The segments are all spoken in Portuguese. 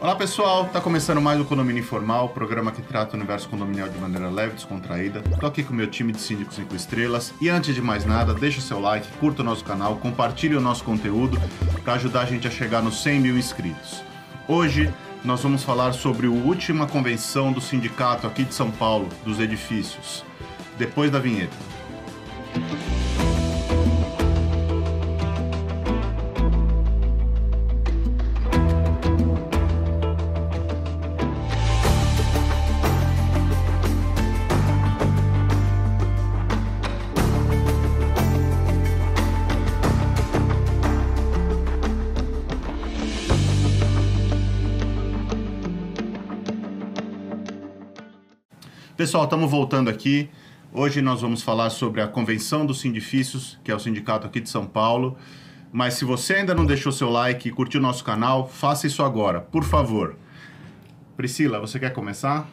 Olá pessoal, tá começando mais o Condomínio Informal, programa que trata o universo condominial de maneira leve e descontraída. Tô aqui com o meu time de síndicos 5 estrelas e antes de mais nada, deixa seu like, curta o nosso canal, compartilhe o nosso conteúdo para ajudar a gente a chegar nos 100 mil inscritos. Hoje nós vamos falar sobre a última convenção do sindicato aqui de São Paulo, dos edifícios. Depois da vinheta. Pessoal, estamos voltando aqui. Hoje nós vamos falar sobre a convenção dos sindifícios, que é o sindicato aqui de São Paulo. Mas se você ainda não deixou seu like e curtiu nosso canal, faça isso agora, por favor. Priscila, você quer começar?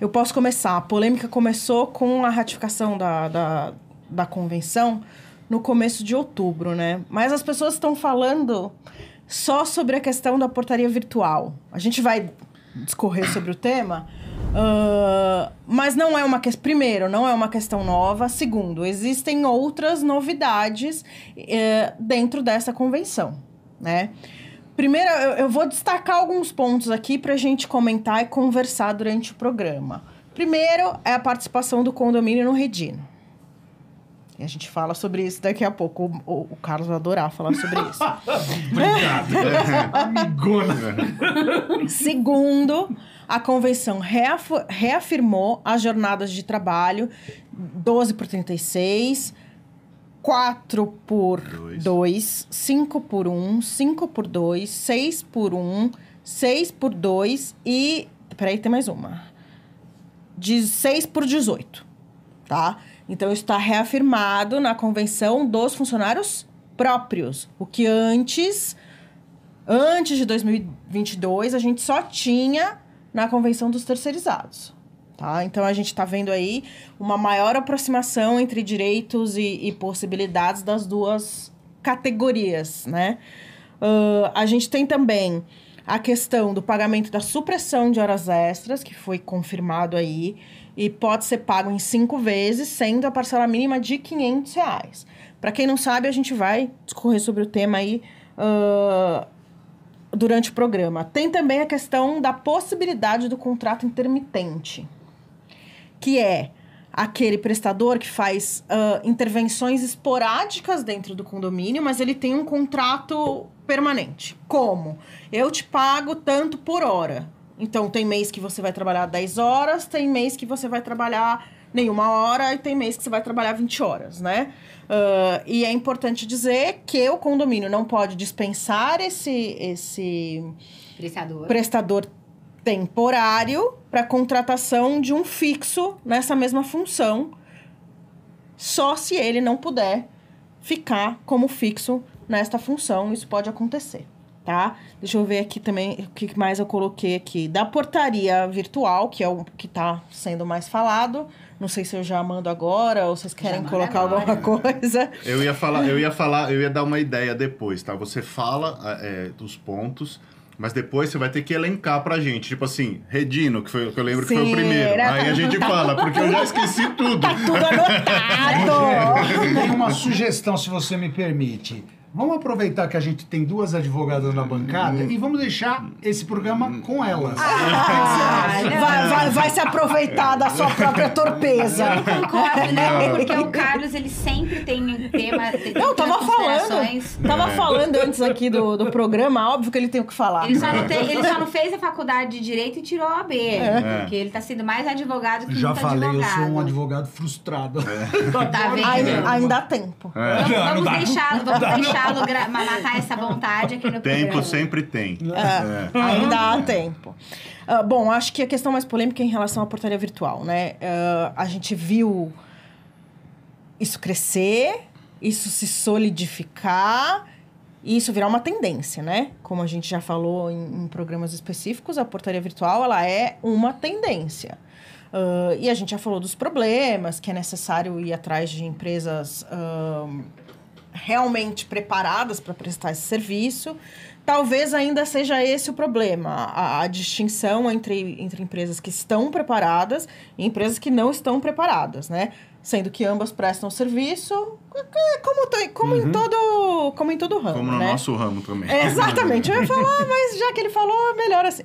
Eu posso começar. A polêmica começou com a ratificação da, da, da convenção no começo de outubro, né? Mas as pessoas estão falando só sobre a questão da portaria virtual. A gente vai discorrer sobre o tema, Uh, mas não é uma questão. Primeiro, não é uma questão nova. Segundo, existem outras novidades uh, dentro dessa convenção, né? Primeiro, eu, eu vou destacar alguns pontos aqui para a gente comentar e conversar durante o programa. Primeiro é a participação do condomínio no Redino. E a gente fala sobre isso daqui a pouco. O, o, o Carlos vai adorar falar sobre isso. Obrigado. Amigona. Segundo, a convenção reaf reafirmou as jornadas de trabalho 12 por 36, 4 por 2, 5 por 1, 5 por 2, 6 por 1, 6 por 2 e. Peraí, tem mais uma. De 6 por 18. Tá? Então, está reafirmado na convenção dos funcionários próprios. O que antes, antes de 2022, a gente só tinha na convenção dos terceirizados. Tá? Então, a gente está vendo aí uma maior aproximação entre direitos e, e possibilidades das duas categorias, né? Uh, a gente tem também a questão do pagamento da supressão de horas extras, que foi confirmado aí, e pode ser pago em cinco vezes, sendo a parcela mínima de 500 reais. Para quem não sabe, a gente vai discorrer sobre o tema aí uh, durante o programa. Tem também a questão da possibilidade do contrato intermitente, que é aquele prestador que faz uh, intervenções esporádicas dentro do condomínio, mas ele tem um contrato permanente. Como? Eu te pago tanto por hora. Então, tem mês que você vai trabalhar 10 horas, tem mês que você vai trabalhar nenhuma hora e tem mês que você vai trabalhar 20 horas, né? Uh, e é importante dizer que o condomínio não pode dispensar esse, esse prestador, prestador temporário para contratação de um fixo nessa mesma função, só se ele não puder ficar como fixo nesta função. Isso pode acontecer tá? Deixa eu ver aqui também o que mais eu coloquei aqui. Da portaria virtual, que é o que está sendo mais falado. Não sei se eu já mando agora ou vocês querem colocar agora. alguma coisa. Eu ia falar, eu ia falar, eu ia dar uma ideia depois, tá? Você fala é, dos pontos. Mas depois você vai ter que elencar pra gente. Tipo assim, Redino, que, foi, que eu lembro Sim, que foi o primeiro. Aí a gente fala, porque eu já esqueci tudo. Tá tudo anotado! Tem uma sugestão, se você me permite. Vamos aproveitar que a gente tem duas advogadas na bancada e vamos deixar esse programa com elas. Ah, vai, vai, vai, se aproveitar da sua própria torpeza. Eu concordo, né? Porque o Carlos, ele sempre tem um tema. Tem não, tava falando. Tava falando antes aqui do, do programa, óbvio que ele tem o que falar. Ele só não, tem, ele só não fez a faculdade de Direito e tirou a AB. É. Porque ele tá sendo mais advogado que Já falei, advogado. eu sou um advogado frustrado. É. Tá vendo? Ainda, ainda há tempo. É. Vamos, vamos deixar, vamos deixar deixá-lo matar essa vontade aqui no Tempo programa. sempre tem. É, é. Ainda há tempo. Uh, bom, acho que a questão mais polêmica é em relação à portaria virtual, né? Uh, a gente viu isso crescer, isso se solidificar e isso virar uma tendência, né? Como a gente já falou em, em programas específicos, a portaria virtual ela é uma tendência. Uh, e a gente já falou dos problemas, que é necessário ir atrás de empresas uh, realmente preparadas para prestar esse serviço, talvez ainda seja esse o problema, a, a, distinção entre, entre empresas que estão preparadas e empresas que não estão preparadas, né? Sendo que ambas prestam serviço, é, como, como, uhum. em, todo, como em todo ramo, Como no né? nosso ramo também. exatamente, eu ia falar, mas já que ele falou, melhor assim.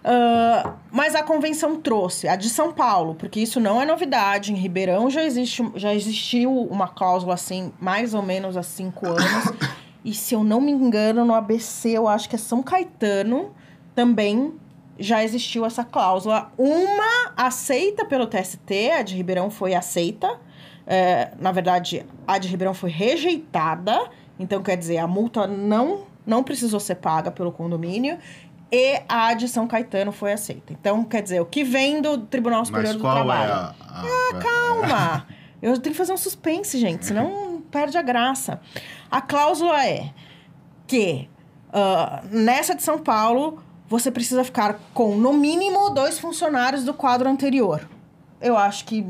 Uh, mas a convenção trouxe a de São Paulo, porque isso não é novidade. Em Ribeirão já, existe, já existiu uma cláusula assim, mais ou menos há cinco anos. e se eu não me engano, no ABC, eu acho que é São Caetano, também já existiu essa cláusula. Uma aceita pelo TST, a de Ribeirão foi aceita. É, na verdade, a de Ribeirão foi rejeitada. Então, quer dizer, a multa não, não precisou ser paga pelo condomínio e a de São Caetano foi aceita. Então, quer dizer, o que vem do Tribunal Superior do Trabalho. É a, a... Ah, calma! Eu tenho que fazer um suspense, gente, senão perde a graça. A cláusula é que uh, nessa de São Paulo você precisa ficar com no mínimo dois funcionários do quadro anterior. Eu acho que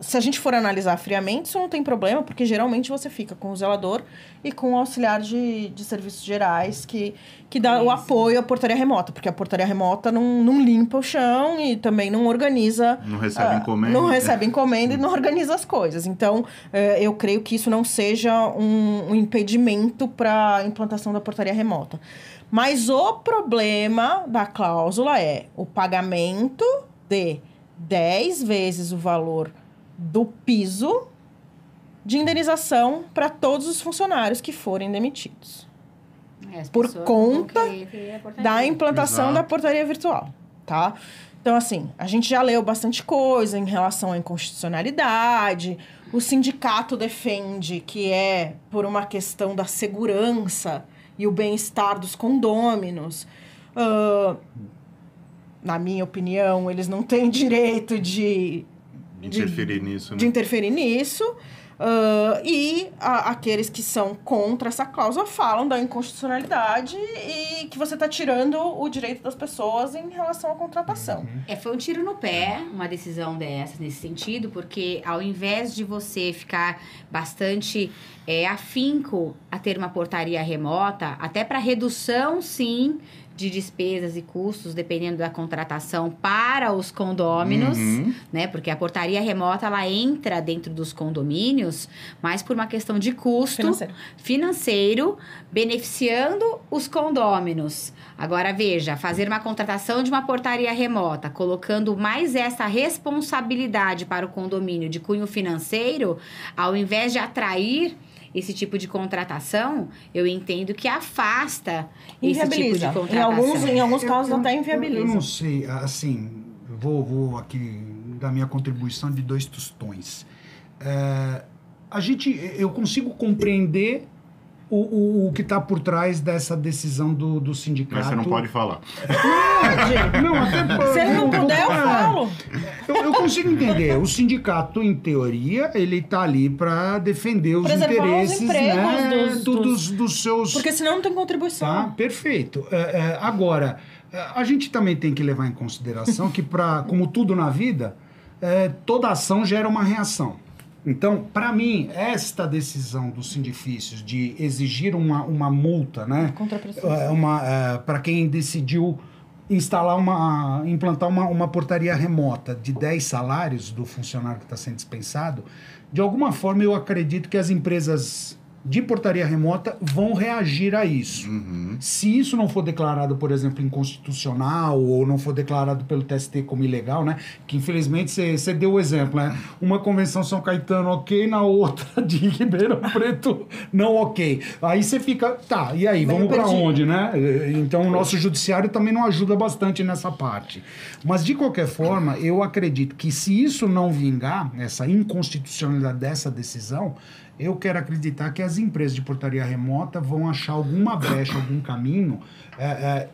se a gente for analisar friamente, isso não tem problema, porque geralmente você fica com o zelador e com o auxiliar de, de serviços gerais que, que dá isso. o apoio à portaria remota, porque a portaria remota não, não limpa o chão e também não organiza. Não recebe uh, encomenda. Não recebe encomenda e não organiza as coisas. Então, uh, eu creio que isso não seja um, um impedimento para a implantação da portaria remota. Mas o problema da cláusula é o pagamento de 10 vezes o valor do piso de indenização para todos os funcionários que forem demitidos. É, por conta da implantação Exato. da portaria virtual, tá? Então, assim, a gente já leu bastante coisa em relação à inconstitucionalidade. O sindicato defende que é por uma questão da segurança e o bem-estar dos condôminos. Uh, na minha opinião, eles não têm direito de de interferir nisso, né? De interferir nisso. Uh, e a, aqueles que são contra essa cláusula falam da inconstitucionalidade e que você está tirando o direito das pessoas em relação à contratação. Uhum. É, foi um tiro no pé uma decisão dessa nesse sentido, porque ao invés de você ficar bastante é, afinco a ter uma portaria remota, até para redução, sim, de despesas e custos, dependendo da contratação para os condôminos, uhum. né? Porque a portaria remota ela entra dentro dos condomínios, mas por uma questão de custo financeiro, financeiro beneficiando os condôminos. Agora veja, fazer uma contratação de uma portaria remota, colocando mais essa responsabilidade para o condomínio de cunho financeiro, ao invés de atrair esse tipo de contratação, eu entendo que afasta esse tipo de contratação. Em alguns, em alguns casos eu, até inviabiliza. Eu, eu não sei, assim, vou, vou aqui dar minha contribuição de dois tostões. É, a gente, eu consigo compreender o, o, o, que está por trás dessa decisão do, do sindicato. Mas você não pode falar. Não, não até Se ele não puder, eu falo. Eu, eu, consigo entender. O sindicato, em teoria, ele está ali para defender os Preservar interesses os né, dos, do, dos, dos, seus. Porque senão não tem contribuição. Tá, perfeito. É, é, agora, a gente também tem que levar em consideração que, pra, como tudo na vida, é, toda ação gera uma reação. Então, para mim, esta decisão dos sindifícios de exigir uma, uma multa, né? Uma, uh, para quem decidiu instalar uma, implantar uma, uma portaria remota de 10 salários do funcionário que está sendo dispensado, de alguma forma eu acredito que as empresas de portaria remota vão reagir a isso. Uhum. Se isso não for declarado, por exemplo, inconstitucional ou não for declarado pelo TST como ilegal, né? Que infelizmente você deu o exemplo, né? Uma convenção São Caetano ok, na outra de Ribeirão Preto não ok. Aí você fica, tá, e aí, Bem vamos para onde, né? Então o nosso judiciário também não ajuda bastante nessa parte. Mas de qualquer forma, eu acredito que se isso não vingar, essa inconstitucionalidade dessa decisão, eu quero acreditar que as empresas de portaria remota vão achar alguma brecha, algum caminho. É, é,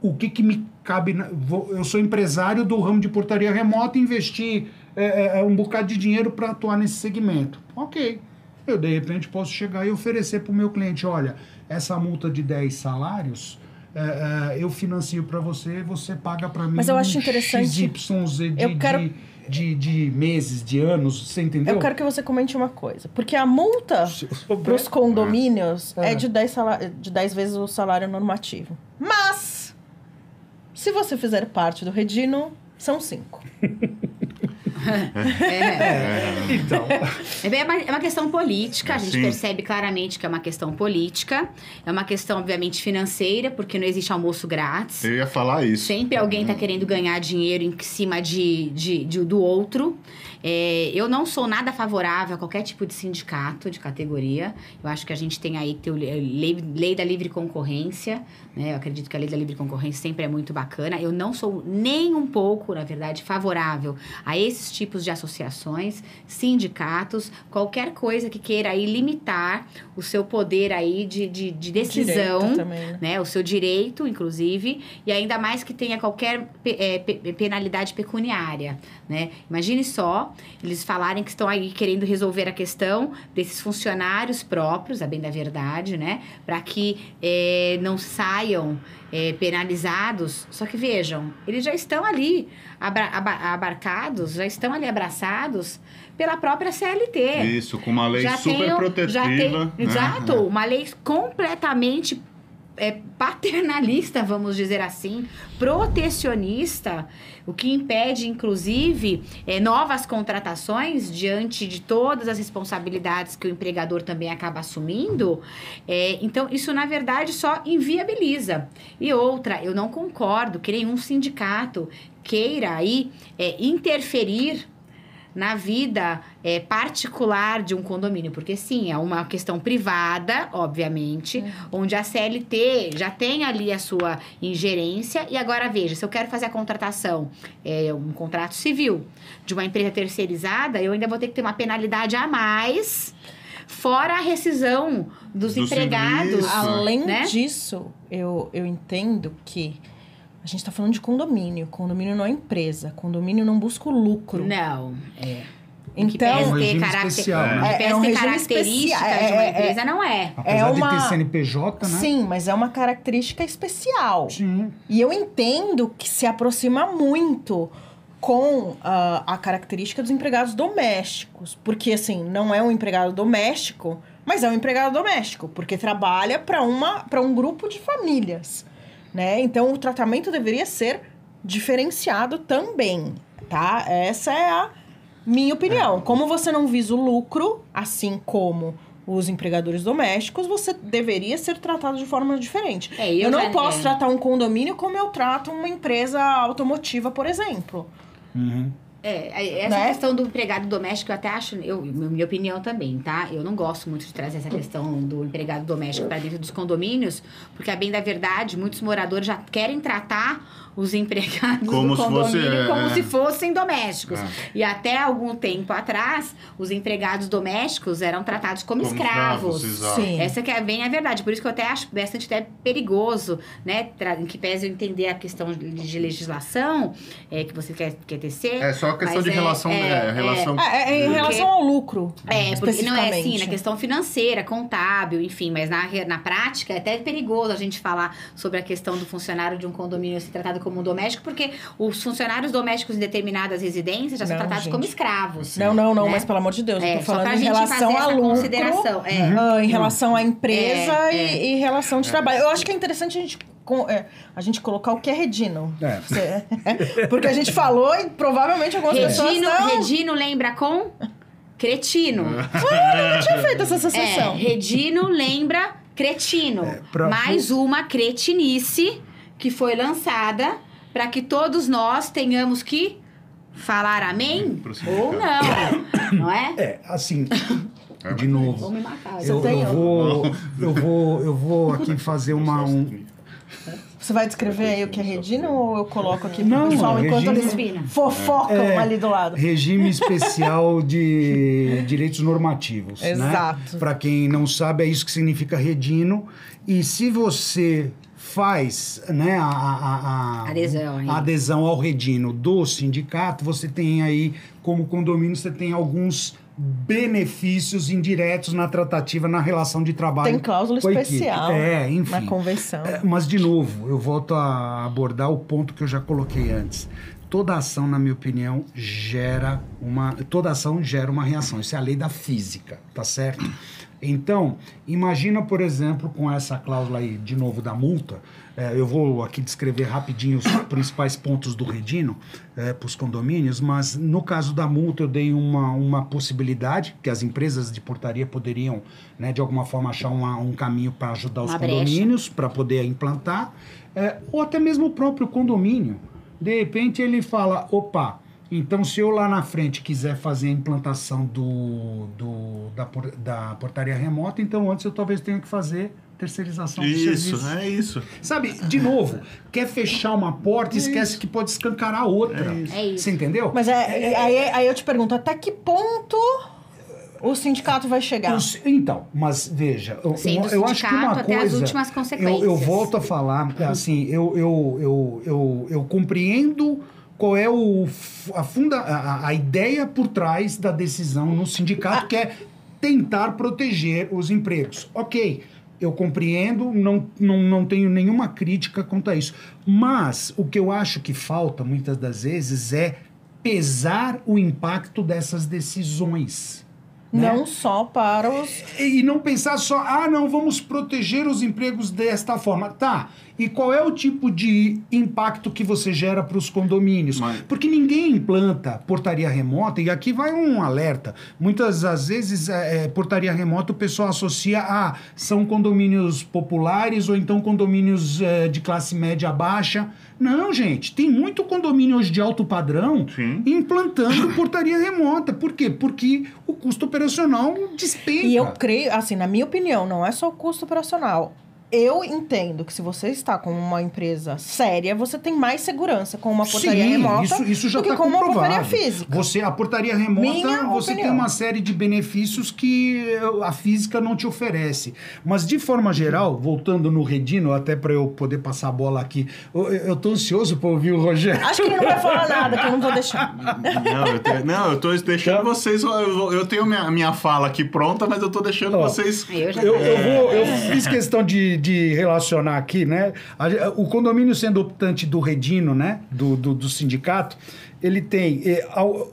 o que, que me cabe. Na, vou, eu sou empresário do ramo de portaria remota e investi é, é um bocado de dinheiro para atuar nesse segmento. Ok. Eu, de repente, posso chegar e oferecer para o meu cliente: olha, essa multa de 10 salários. É, é, eu financio para você, você paga para mim. Mas eu acho interessante. XYZ de, eu quero, de de, de meses, de anos, você entendeu? Eu quero que você comente uma coisa. Porque a multa para os condomínios É. é, de, 10 sala- de 10 vezes o salário normativo. Mas, se você fizer parte do Redino, são 5. É. Então, É bem- é uma, é uma questão política, a gente Sim. percebe claramente que é uma questão política, é uma questão, obviamente, financeira, porque não existe almoço grátis. Eu ia falar isso. Sempre alguém está querendo ganhar dinheiro em cima de, de, de- do outro. É, eu não sou nada favorável a qualquer tipo de sindicato de categoria. Eu acho que a gente tem aí que ter o le- lei, lei da livre concorrência. Né? Eu acredito que a lei da livre concorrência sempre é muito bacana. Eu não sou nem um pouco, na verdade, favorável a esses tipos de associações, sindicatos, qualquer coisa que queira aí limitar o seu poder aí de, de, de decisão também, né? né? O seu direito, inclusive, e ainda mais que tenha qualquer é, pe- penalidade pecuniária, né? Imagine só, eles falarem que estão aí querendo resolver a questão desses funcionários próprios, a bem da verdade, né? Para que é, não saiam é, penalizados. Só que vejam, eles já estão ali abarcados, já estão ali abraçados pela própria CLT Isso, com uma lei já super tem, protetiva. já tem, né? exato, uma lei completamente é, paternalista, vamos dizer assim, protecionista, o que impede, inclusive, é, novas contratações diante de todas as responsabilidades que o empregador também acaba assumindo. É, então, isso, na verdade, só inviabiliza. E outra, eu não concordo que nenhum sindicato queira aí é, interferir na vida é, particular de um condomínio, porque sim, é uma questão privada, obviamente, onde a CLT já tem ali a sua ingerência. E agora veja, se eu quero fazer a contratação, é, um contrato civil de uma empresa terceirizada, eu ainda vou ter que ter uma penalidade a mais, fora a rescisão dos Do empregados. serviço. Além né? disso, eu, eu entendo que a gente está falando de condomínio. Condomínio não é empresa. Condomínio não busca o lucro. Não, é. Então, que pese um ter regime caracter- especial, que né? É- é um características especial, de uma é- é- empresa, não é. apesar uma- de ter CNPJ, né? sim, mas é uma característica especial. Sim. E eu entendo que se aproxima muito com ah, a característica dos empregados domésticos. Porque, assim, não é um empregado doméstico, mas é um empregado doméstico, porque trabalha para um grupo de famílias. Né? Então, o tratamento deveria ser diferenciado também, tá? Essa é a minha opinião. Como você não visa o lucro, assim como os empregadores domésticos, você deveria ser tratado de forma diferente. É, Eu, não já- posso é. tratar um condomínio como eu trato uma empresa automotiva, por exemplo. Uhum. É, essa Né? questão do empregado doméstico, eu até acho, eu, minha opinião também, tá? Eu não gosto muito de trazer essa questão do empregado doméstico para dentro dos condomínios, porque, a bem da verdade, muitos moradores já querem tratar os empregados Como do se condomínio fosse, é, como é. se fossem domésticos. É. E até algum tempo atrás, os empregados domésticos eram tratados como, Como escravos. escravos. Essa que é bem a verdade. Por isso que eu até acho bastante até perigoso, né? Tra- Em que pese eu entender a questão de, de legislação é, que você quer, quer tecer. É só a questão Mas de é- relação. é- É, relação É, é, em Porque- relação ao lucro. É, porque não é assim, na questão financeira, contábil, enfim, mas na, na prática é até perigoso a gente falar sobre a questão do funcionário de um condomínio ser tratado como um doméstico, porque os funcionários domésticos em determinadas residências já são Não, tratados gente. como escravos. Não, não, não, Né? mas pelo amor de Deus, eu É, tô só falando em relação a lucro. consideração. É. ah, em relação à empresa É, e, é. e em relação de trabalho. Eu acho que é interessante a gente, com- é, a gente colocar o que é redino. É. Cê- Porque a gente falou e provavelmente algumas pessoas Redino, não... Redino lembra com cretino. Eu tinha feito essa É, associação. Redino lembra cretino. pra- Mais uma cretinice que foi lançada para que todos nós tenhamos que falar amém ou não, não é? É, assim, É de novo. me matar. Você Eu, eu vou, eu vou, eu vou aqui fazer uma um, Você vai descrever aí o que é redino ou eu coloco aqui pro Não, pessoal enquanto redino- eles fofocam É. ali do lado? regime especial de direitos normativos, Exato. né? Para quem não sabe, é isso que significa redino. E se você faz, né, a, a- a- Adesão a adesão ao redino do sindicato, você tem aí como condomínio você tem alguns benefícios indiretos na tratativa, na relação de trabalho. Tem cláusula especial É, enfim. na convenção. É, mas, de novo, eu volto a abordar o ponto que eu já coloquei antes. Toda ação, na minha opinião, gera uma. Toda ação gera uma reação. Isso é a lei da física, tá certo? Então, imagina, por exemplo, com essa cláusula aí, de novo, da multa. É, eu vou aqui descrever rapidinho os principais pontos do Redino para os condomínios, mas no caso da multa eu dei uma, uma possibilidade que as empresas de portaria poderiam, né, de alguma forma, achar uma- um caminho para ajudar os Uma condomínios para poder implantar, é, ou até mesmo o próprio condomínio. De repente ele fala, opa, então se eu lá na frente quiser fazer a implantação do, do- da, da portaria remota, então antes eu talvez tenha que fazer terceirização do Isso, serviço. é isso. Sabe, de novo, quer fechar uma porta, esquece que pode escancarar a outra. É isso. É isso. Você entendeu? Mas é, aí, aí eu te pergunto, até que ponto o sindicato vai chegar? Os- então, mas veja, eu, Sim, do eu acho que uma até as coisa. últimas eu, consequências. eu volto a falar, assim, eu, eu, eu, eu, eu compreendo qual é o, a, funda, a, a ideia por trás da decisão no sindicato, que é tentar proteger os empregos. Ok. Eu compreendo, não, não, não tenho nenhuma crítica quanto a isso. Mas o que eu acho que falta muitas das vezes é pesar o impacto dessas decisões. né? Não só para os. E não pensar só, ah, não, vamos proteger os empregos desta forma. Tá. E qual é o tipo de impacto que você gera para os condomínios? Mas- Porque ninguém implanta portaria remota, e aqui vai um alerta. Muitas das vezes, é, é, portaria remota o pessoal associa a são condomínios populares ou então condomínios é, de classe média baixa. Não, gente, tem muito condomínio hoje de alto padrão Sim. implantando portaria remota. Por quê? Porque o custo operacional despenca. E eu creio, assim, na minha opinião, não é só o custo operacional. Eu entendo que se você está com uma empresa séria, você tem mais segurança com uma portaria Sim, remota isso, isso já do que está com uma comprovado. portaria física. Você, a portaria remota, Minha você opinião. tem uma série de benefícios que a física não te oferece. Mas, de forma geral, voltando no Redino, até para eu poder passar a bola aqui, eu, eu tô ansioso para ouvir o Rogério. Acho que ele não vai falar nada, que eu não vou deixar. Não, eu, te- não, eu tô deixando vocês. Eu, eu tenho minha, minha fala aqui pronta, mas eu tô deixando Ó. vocês. Eu já Eu, eu vou, eu fiz questão de, de relacionar aqui, né? O condomínio sendo optante do Redino, né? Do, do, do sindicato, ele tem.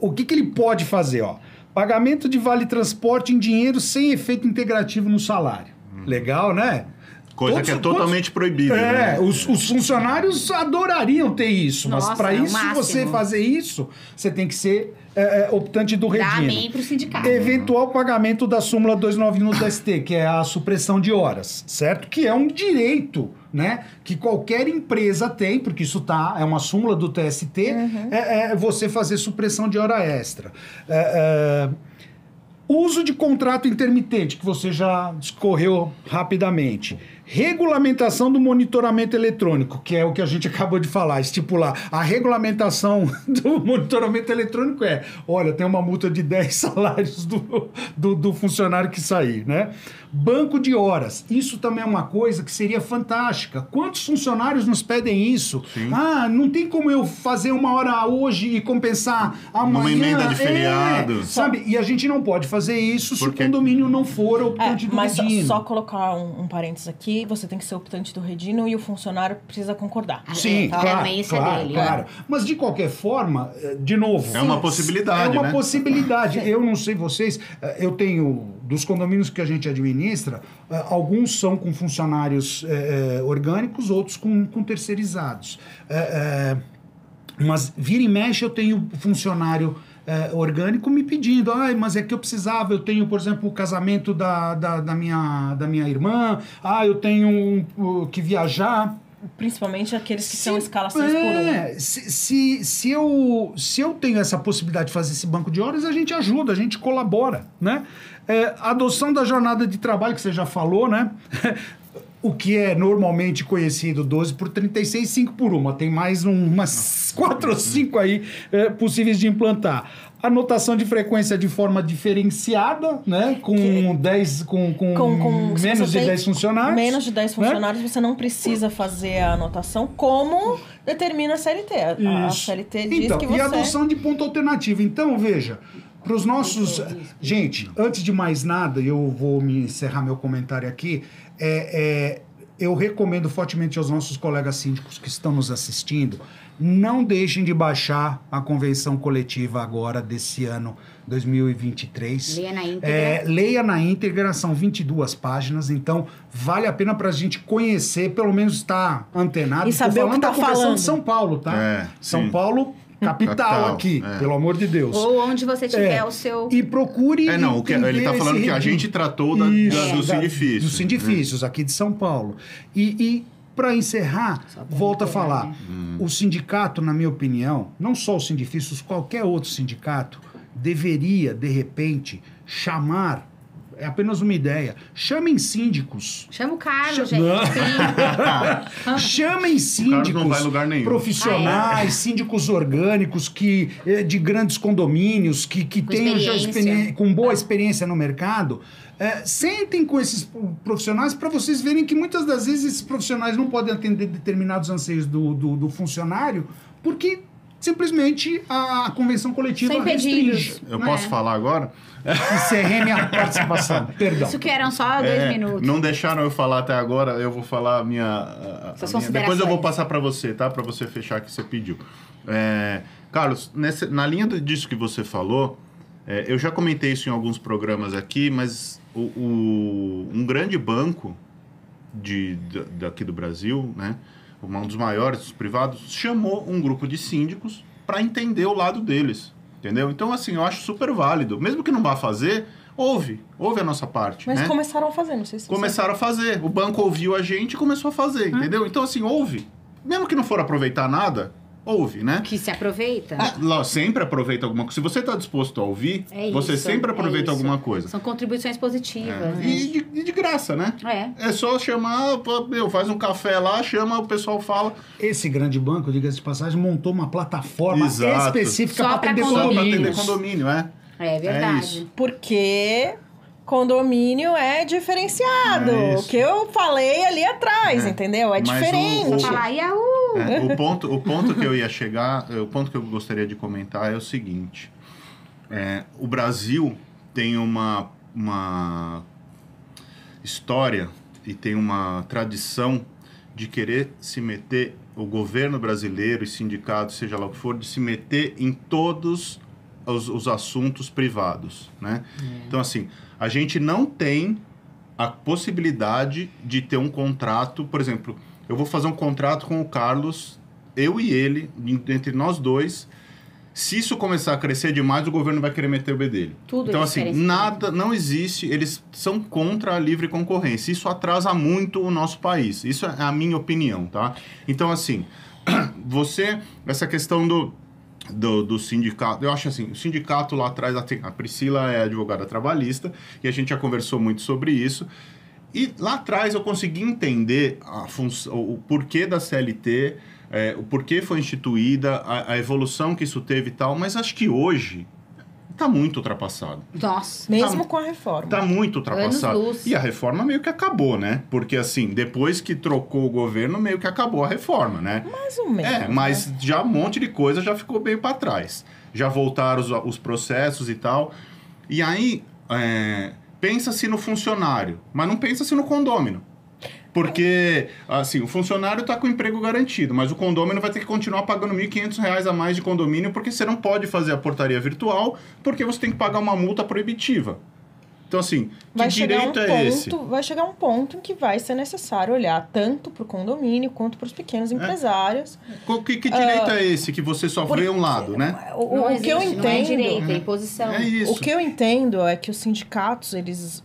O que, que ele pode fazer, ó? Pagamento de vale transporte em dinheiro sem efeito integrativo no salário. Legal, né? Coisa Todos- que é totalmente proibida. É, né? os, os funcionários adorariam ter isso, mas Nossa, para é o isso máximo. você fazer isso, você tem que ser é, é, optante do Dá amém pro sindicato. Eventual pagamento da súmula 291 do ST, que é a supressão de horas, certo? Que é um direito, né? Que qualquer empresa tem, porque isso tá, é uma súmula do TST, é, é você fazer supressão de hora extra. É, é, Uso de contrato intermitente, que você já discorreu rapidamente. Regulamentação do monitoramento eletrônico, que é o que a gente acabou de falar, estipular. A regulamentação do monitoramento eletrônico é: olha, tem uma multa de 10 salários do, do, do funcionário que sair, né? Banco de horas. Isso também é uma coisa que seria fantástica. Quantos funcionários nos pedem isso? Ah, não tem como eu fazer uma hora hoje e compensar amanhã. emenda de É, feriado. sabe? E a gente não pode fazer isso se Por quê? o condomínio não for É, optante do mas só, Redino. só colocar um, um parênteses aqui, você tem que ser optante do Redino e o funcionário precisa concordar. Ah, Sim, É, claro, anuência claro, dele. claro. Mas de qualquer forma, eh, de novo... É uma possibilidade, É uma né? possibilidade. Eu não sei vocês, eh, eu tenho, dos condomínios que a gente administra, eh, alguns são com funcionários eh, orgânicos, outros com, com terceirizados. Eh, mas vira e mexe eu tenho funcionário orgânico me pedindo, ai, mas é que eu precisava, eu tenho, por exemplo, o casamento da, da, da minha, da minha irmã, ah, eu tenho um, que viajar. Principalmente aqueles que Se- são escala 6 por 1. é, se, se, se, eu, se eu tenho essa possibilidade de fazer esse banco de horas, a gente ajuda, a gente colabora, né? É, adoção da jornada de trabalho, que você já falou, né? O que é normalmente conhecido 12 por 36, 5 por 1. Tem mais um- umas 4 ou 5 aí é, possíveis de implantar. Anotação de frequência de forma diferenciada, né? Com 10, com, com, Com, com, menos de tem 10 funcionários. Menos de 10 né? funcionários, você não precisa fazer a anotação como determina a CLT. A, a. CLT diz então, que você... E a adoção de ponto alternativo. Então, veja, Para os nossos. Gente, antes de mais nada, eu vou me encerrar meu comentário aqui. É, é, eu recomendo fortemente aos nossos colegas síndicos que estão nos assistindo, não deixem de baixar a convenção coletiva agora desse ano 2023. Leia na íntegra. É, leia na íntegra, são 22 páginas, então vale a pena para a gente conhecer, pelo menos estar antenado. E Tô saber o falando que tá da convenção falando. de São Paulo, tá? É, São sim. Paulo, capital, Capital, aqui, é. pelo amor de Deus. Ou onde você tiver É. o seu. E procure. É, não, o que, ele entender tá falando que a gente tratou da, Isso, da- dos sindifícios. Dos sindifícios, aqui de São Paulo. E, e para encerrar, volto a falar. né? O sindicato, na minha opinião, não só os sindifícios, qualquer outro sindicato, deveria, de repente, chamar. É apenas uma ideia. Chamem síndicos. Chama o Carlos, Chama- gente. Chamem síndicos não vai a lugar nenhum. profissionais, Ah, síndicos orgânicos que eh, de grandes condomínios que, que Com tenham já experiência. experi- com boa Ah. experiência no mercado. Eh, sentem com esses profissionais para vocês verem que muitas das vezes esses profissionais não podem atender determinados anseios do, do, do funcionário porque simplesmente a, a convenção coletiva São restringe. impedidos. Eu Não posso é. falar agora? Encerrei minha participação. Perdão. Isso que eram só dois É, minutos. Não deixaram eu falar até agora, eu vou falar a minha. a- a minha- Depois eu vou passar para você, tá? Para você fechar que você pediu. É, Carlos, nessa- na linha do- disso que você falou, é, eu já comentei isso em alguns programas aqui, mas o, o- um grande banco de, da- daqui do Brasil, né? Um dos maiores dos privados, chamou um grupo de síndicos para entender o lado deles. Entendeu? Então, assim, eu acho super válido. Mesmo que não vá fazer, ouve. Ouve a nossa parte. Mas né? começaram a fazer, não sei se começaram a fazer. O banco ouviu a gente e começou a fazer, entendeu? Então, assim, ouve. Mesmo que não for aproveitar nada, ouve, né? Que se aproveita. Ah, sempre aproveita alguma coisa. Se você está disposto a ouvir, É você isso, sempre é aproveita isso. alguma coisa. São contribuições positivas. É. né? E, de, e de graça, né? É. É só chamar, meu, faz um café lá, chama, o pessoal fala. Esse grande banco, diga-se de passagem, montou uma plataforma Exato. específica para pra atender Só para atender condomínio, é? É É verdade. isso. Porque condomínio é diferenciado. É o que eu falei ali atrás, É. entendeu? É Mas o- diferente. o- Falar, Yaú! É, o, ponto, o ponto que eu ia chegar, é, o ponto que eu gostaria de comentar é o seguinte: é, o Brasil tem uma, uma história e tem uma tradição de querer se meter, o governo brasileiro e sindicatos, seja lá o que for, de se meter em todos os, os assuntos privados, né? Então, assim, a gente não tem a possibilidade de ter um contrato, por exemplo, eu vou fazer um contrato com o Carlos, eu e ele, entre nós dois. Se isso começar a crescer demais, o governo vai querer meter o B dele. Tudo então, assim, nada, não existe, eles são contra a livre concorrência. Isso atrasa muito o nosso país. Isso é a minha opinião, tá? Então, assim, você, essa questão do, do, do sindicato, eu acho assim, o sindicato lá atrás, a Priscila é advogada trabalhista, e a gente já conversou muito sobre isso. E lá atrás eu consegui entender a função, o porquê da CLT, é, o porquê foi instituída, a, a evolução que isso teve e tal, mas acho que hoje está muito ultrapassado. Nossa. Mesmo Tá- com a reforma. Tá muito ultrapassado. E a reforma meio que acabou, né? Porque assim, depois que trocou o governo, meio que acabou a reforma, né? Mais ou menos. É, né? mas já um monte de coisa já ficou bem para trás. Já voltaram os, os processos e tal. E aí, é, pensa-se no funcionário, mas não pensa-se no condômino. Porque, assim, o funcionário está com emprego garantido, mas o condômino vai ter que continuar pagando 1.500 reais a mais de condomínio porque você não pode fazer a portaria virtual porque você tem que pagar uma multa proibitiva. Então, assim, que Vai chegar, um direito é esse? ponto, vai chegar um ponto em que vai ser necessário olhar tanto para o condomínio quanto para os pequenos É. empresários. Qual- Que, que direito é esse que você só por- vê um lado, né? O, Não o que eu existe, Não é entendo, direito, é imposição. É isso. o que eu entendo é que os sindicatos eles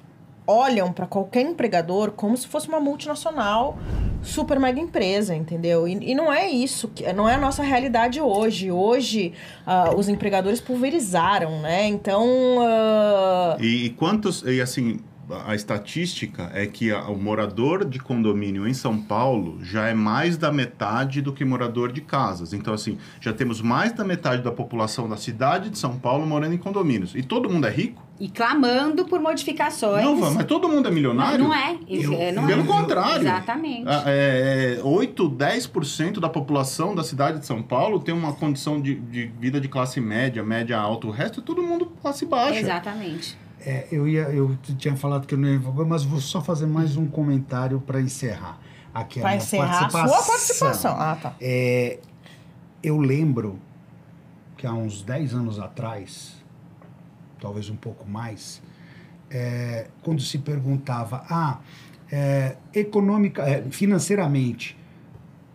olham para qualquer empregador como se fosse uma multinacional super mega empresa, entendeu? E, e não é isso, não é a nossa realidade hoje. Hoje ah, os empregadores pulverizaram, né? Então ah, E, e quantos. E assim, a estatística é que a- o morador de condomínio em São Paulo já é mais da metade do que morador de casas. Então, assim, já temos mais da metade da população da cidade de São Paulo morando em condomínios. E todo mundo é rico? E clamando por modificações. Não, mas todo mundo é Não, milionário? não é. Isso é, não Pelo é. contrário. Exatamente. Ah, É, é, 8, 10% da população da cidade de São Paulo tem uma condição de, de vida de classe média, média alta. O resto é todo mundo classe baixa. Exatamente. É, eu, ia, eu tinha falado que eu não ia envolver, mas vou só fazer mais um comentário para encerrar. Aqui a Pra minha encerrar a sua participação. Ah, tá. É, eu lembro que há uns 10 anos atrás, talvez um pouco mais, é, quando se perguntava, ah, é, econômica, é, financeiramente,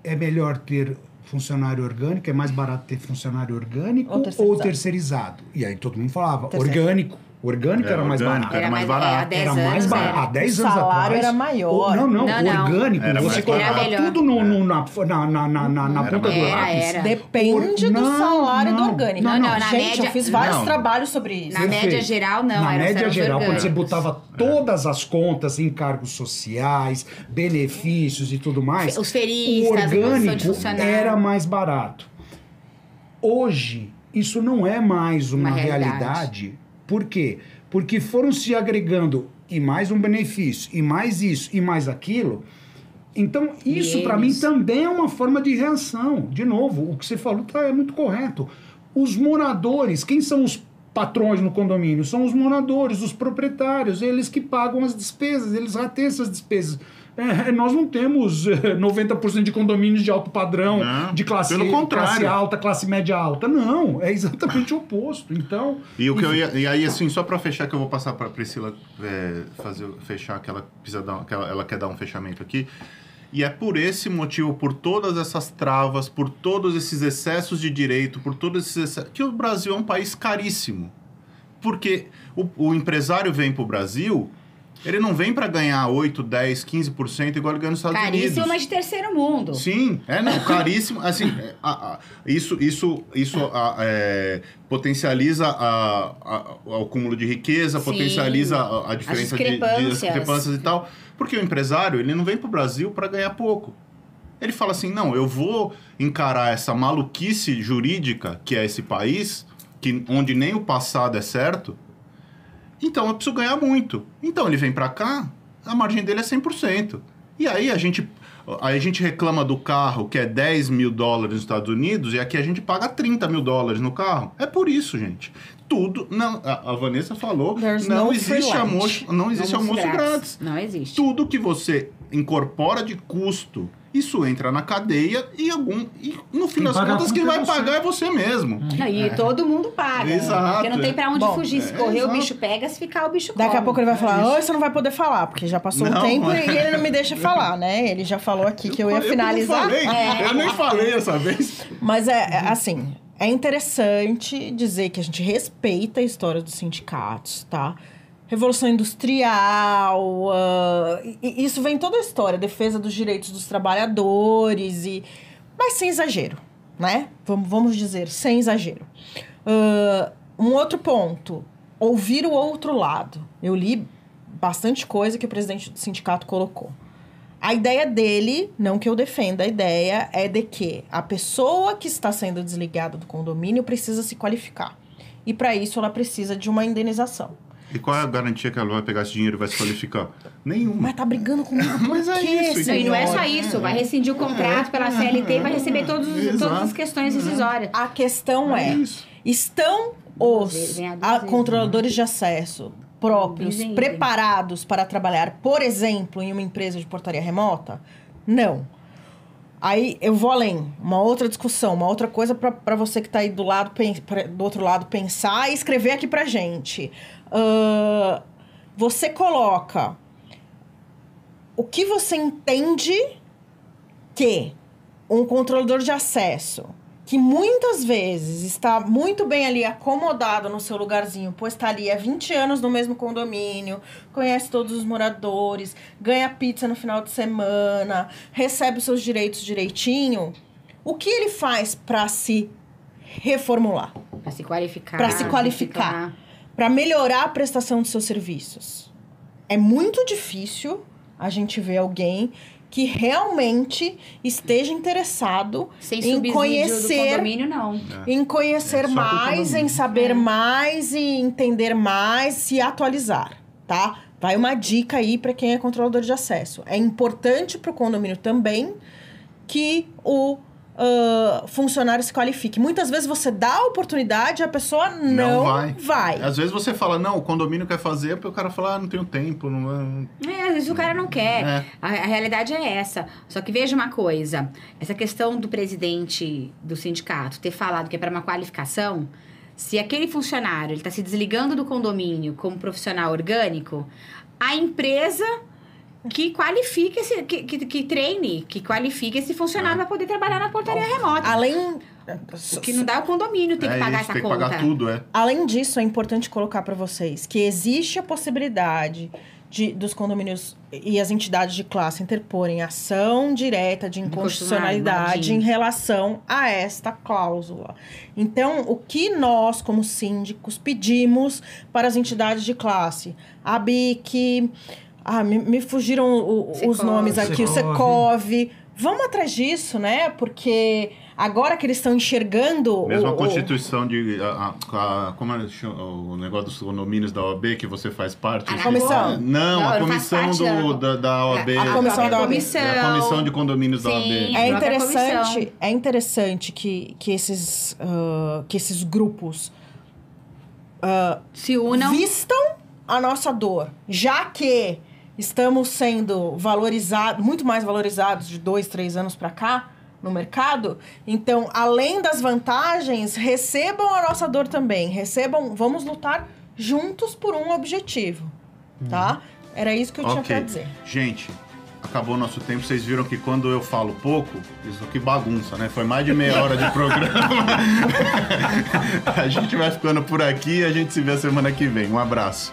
é melhor ter funcionário orgânico, é mais barato ter funcionário orgânico Ou ou terceirizado. terceirizado? E aí todo mundo falava, orgânico. Orgânico É, era mais orgânico barato. Era mais é, barato. há 10 Era mais barato. Há era. 10 O anos salário atrás. era maior. o- Não, não, Não, não. orgânico. Era você colocava tudo no, no- na, na, na, na, na, na Era ponta do Era, lápis. era. Depende Por- do não, salário do não, orgânico. não, não, na Gente, média- eu fiz vários não. trabalhos sobre isso. Na Perfeito. média geral, não. Na era, média geral, quando você botava todas as contas, encargos sociais, benefícios e tudo mais, Os o posição de orgânico era mais barato. Hoje, isso não é mais uma, Uma realidade. realidade. Por quê? Porque foram se agregando e mais um benefício, e mais isso, e mais aquilo. Então, isso para mim também é uma forma de reação. De novo, o que você falou tá, é muito correto. Os moradores, quem são os patrões no condomínio? São os moradores, os proprietários, eles que pagam as despesas, eles rateiam essas despesas. É, nós não temos eh, 90% de condomínios de alto padrão, Não, de classe, pelo contrário. classe alta, classe média alta. Não, é exatamente o oposto. Então, E o que eu ia, e aí assim, só pra fechar que eu vou passar pra Priscila é, fazer fechar que ela precisa dar, que ela, ela quer dar um fechamento aqui. E é por esse motivo, por todas essas travas, por todos esses excessos de direito, por todos esses excessos, que o Brasil é um país caríssimo. Porque o, o empresário vem pro Brasil, ele não vem pra ganhar 8, 10, 15% igual ele ganha nos Estados Caríssimo, Unidos. mas de terceiro mundo. Sim, é não, caríssimo. Assim, é, a- a- isso, isso, isso a- é, potencializa o acúmulo de riqueza, Sim. potencializa a, diferença de- de, discrepâncias. discrepâncias e tal. Porque o empresário, ele não vem para o Brasil para ganhar pouco. Ele fala assim: não, eu vou encarar essa maluquice jurídica que é esse país, que, onde nem o passado é certo, então eu preciso ganhar muito. Então ele vem para cá, a margem dele é 100%. E aí a gente, aí a gente reclama do carro que é 10 mil dólares nos Estados Unidos e aqui a gente paga 30 mil dólares no carro. É por isso, gente. Tudo. Não, a, a Vanessa falou: There's não existe, almoço, não existe almoço grátis. Não existe. Tudo que você incorpora de custo, isso entra na cadeia e algum. E no fim Quem das contas, conta quem é vai você. pagar é você mesmo. Não, e todo mundo paga. Exato, Porque não tem pra onde Bom, fugir. Se é, correr, o exato. bicho pega. Se ficar, o bicho Daqui a pouco ele vai É falar, oi, você não vai poder falar, porque já passou Não, um tempo é. e ele não me deixa falar, né? Ele já falou aqui que eu ia nem finalizar. falei, É. Eu nem falei essa vez. Mas é, é, assim, é interessante dizer que a gente respeita a história dos sindicatos, tá? Revolução Industrial, ah, e- isso vem toda a história, defesa dos direitos dos trabalhadores, e mas sem exagero, né? Vamos, vamos dizer, sem exagero. Ah, um outro ponto, ouvir o outro lado. Eu li bastante coisa que o presidente do sindicato colocou. A ideia dele, não que eu defenda a ideia, é de que a pessoa que está sendo desligada do condomínio precisa se qualificar. E para isso ela precisa de uma indenização. E qual é a garantia que ela vai pegar esse dinheiro e vai se qualificar? Nenhuma. Mas tá brigando comigo por Mas é quê, isso, e não é só isso. Vai rescindir o contrato pela CLT e vai receber todos, os- Exato. todas as questões decisórias. A questão é, isso. estão os a controladores de acesso próprios Dizem, preparados para trabalhar, por exemplo, em uma empresa de portaria remota? Não. Aí eu vou além, uma outra discussão, uma outra coisa para você que está aí do lado do outro lado pensar e escrever aqui pra gente. Você coloca o que você entende que um controlador de acesso que muitas vezes está muito bem ali acomodado no seu lugarzinho, pois está ali há 20 anos no mesmo condomínio, conhece todos os moradores, ganha pizza no final de semana, recebe os seus direitos direitinho, o que ele faz para se reformular? Pra se qualificar. Pra se qualificar. Para melhorar a prestação dos seus serviços. É muito difícil a gente ver alguém que realmente esteja interessado Sem em conhecer condomínio, não. em conhecer É, mais, em saber É. mais e entender mais, se atualizar, tá? Vai uma dica aí para quem é controlador de acesso. É importante para o condomínio também que o ah, funcionário se qualifique. Muitas vezes você dá a oportunidade e a pessoa não, vai. vai. Às vezes você fala, não, o condomínio quer fazer, porque o cara fala, ah, não tenho tempo. Não... É, às vezes o cara não quer. É. A, a realidade é essa. Só que veja uma coisa: essa questão do presidente do sindicato ter falado que é para uma qualificação, se aquele funcionário ele está se desligando do condomínio como profissional orgânico, a empresa que qualifique esse, que, que, que treine, que qualifique esse funcionário para poder trabalhar na portaria remota. Além O que não dá é o condomínio tem que é pagar isso, essa tem que conta. pagar tudo, é. Além disso, é importante colocar para vocês que existe a possibilidade de, dos condomínios e as entidades de classe interporem ação direta de inconstitucionalidade em relação a esta cláusula. Então, o que nós, como síndicos, pedimos para as entidades de classe? A BIC, ah, me, me fugiram o- os nomes aqui, o Secov. Vamos atrás disso, né? Porque agora que eles estão enxergando. Mesmo o- a o- Constituição de. A, a- a- como é o negócio dos condomínios da OAB que você faz parte? A comissão. Não, Não, a comissão do, da- da, da OAB. A comissão da OAB. comissão. É a comissão de condomínios da Sim. OAB. É interessante, é interessante que, que, esses, ah, que esses grupos Se unam. vistam a nossa dor, já que estamos sendo valorizados, muito mais valorizados de dois, três anos para cá no mercado. Então, além das vantagens, recebam a nossa dor também. Recebam, vamos lutar juntos por um objetivo, tá? Era isso que eu tinha Ok. pra dizer. Gente, acabou o nosso tempo. Vocês viram que quando eu falo pouco, isso aqui bagunça, né? Foi mais de meia hora de programa. a gente vai ficando por aqui e a gente se vê semana que vem. Um abraço.